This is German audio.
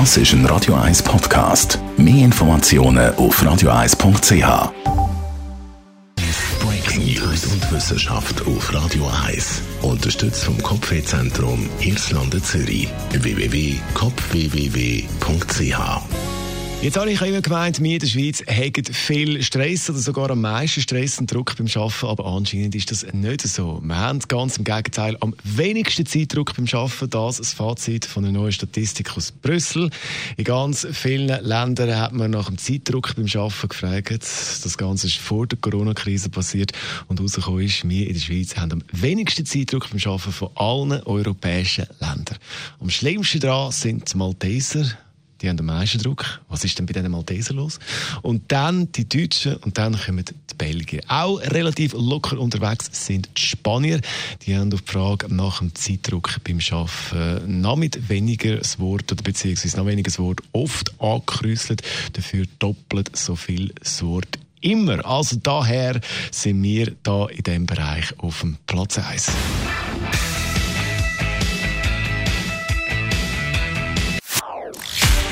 Das ist ein Radio 1 Podcast. Mehr Informationen auf radio1.ch. Breaking News und Wissenschaft auf Radio 1. Unterstützt vom Kopfwehzentrum Irlande Zürich. www.kopfwww.ch Jetzt habe ich immer gemeint, wir in der Schweiz haben viel Stress oder sogar am meisten Stress und Druck beim Arbeiten, aber anscheinend ist das nicht so. Wir haben ganz im Gegenteil am wenigsten Zeitdruck beim Arbeiten. Das ist das Fazit von einer neuen Statistik aus Brüssel. In ganz vielen Ländern hat man nach dem Zeitdruck beim Arbeiten gefragt. Das Ganze ist vor der Corona-Krise passiert und herausgekommen ist, wir in der Schweiz haben am wenigsten Zeitdruck beim Arbeiten von allen europäischen Ländern. Am schlimmsten daran sind die Malteser die haben den meisten Druck. Was ist denn bei diesen Maltesern los? Und dann die Deutschen und dann kommen die Belgier. Auch relativ locker unterwegs sind die Spanier. Die haben auf die Frage nach dem Zeitdruck beim Arbeiten noch mit weniger das Wort oder beziehungsweise noch weniger das Wort oft angekrüsselt, dafür doppelt so viel das Wort immer. Also daher sind wir da in diesem Bereich auf dem Platz 1.